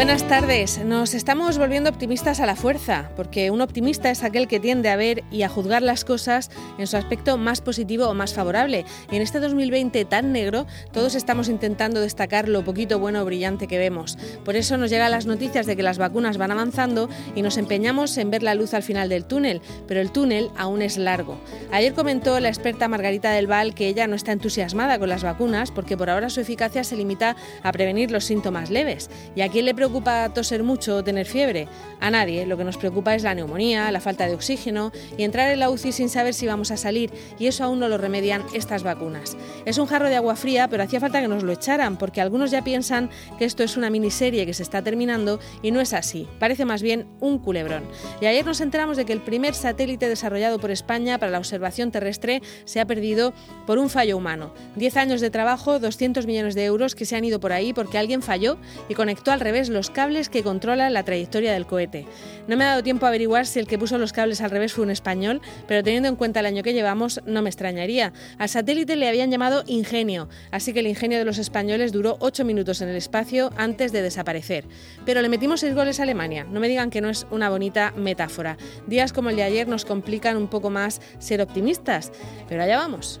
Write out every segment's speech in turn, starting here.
Buenas tardes. Nos estamos volviendo optimistas a la fuerza, porque un optimista es aquel que tiende a ver y a juzgar las cosas en su aspecto más positivo o más favorable. Y en este 2020 tan negro, todos estamos intentando destacar lo poquito bueno o brillante que vemos. Por eso nos llegan las noticias de que las vacunas van avanzando y nos empeñamos en ver la luz al final del túnel, pero el túnel aún es largo. Ayer comentó la experta Margarita del Val que ella no está entusiasmada con las vacunas porque por ahora su eficacia se limita a prevenir los síntomas leves. ¿Y a quién le preocupa preocupa toser mucho o tener fiebre? A nadie. Lo que nos preocupa es la neumonía, la falta de oxígeno y entrar en la UCI sin saber si vamos a salir, y eso aún no lo remedian estas vacunas. Es un jarro de agua fría, pero hacía falta que nos lo echaran, porque algunos ya piensan que esto es una miniserie que se está terminando y no es así. Parece más bien un culebrón. Y ayer nos enteramos de que el primer satélite desarrollado por España para la observación terrestre se ha perdido por un fallo humano. Diez años de trabajo, 200 millones de euros que se han ido por ahí porque alguien falló y conectó al revés los cables que controlan la trayectoria del cohete. No me ha dado tiempo a averiguar si el que puso los cables al revés fue un español, pero teniendo en cuenta el año que llevamos, no me extrañaría. Al satélite le habían llamado Ingenio, así que el ingenio de los españoles duró ocho minutos en el espacio antes de desaparecer. Pero le metimos seis goles a Alemania. No me digan que no es una bonita metáfora. Días como el de ayer nos complican un poco más ser optimistas, pero allá vamos.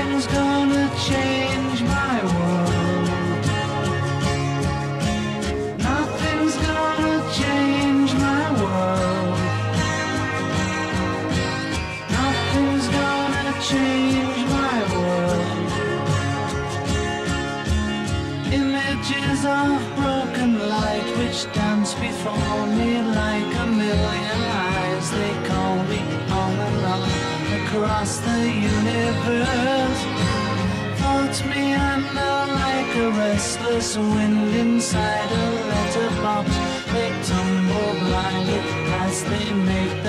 Nothing's gonna change my world. Nothing's gonna change my world. Nothing's gonna change my world. Images of broken light which dance before me like a million eyes. They across the universe. Thoughts meander like a restless wind inside a letterbox. They tumble blindly as they make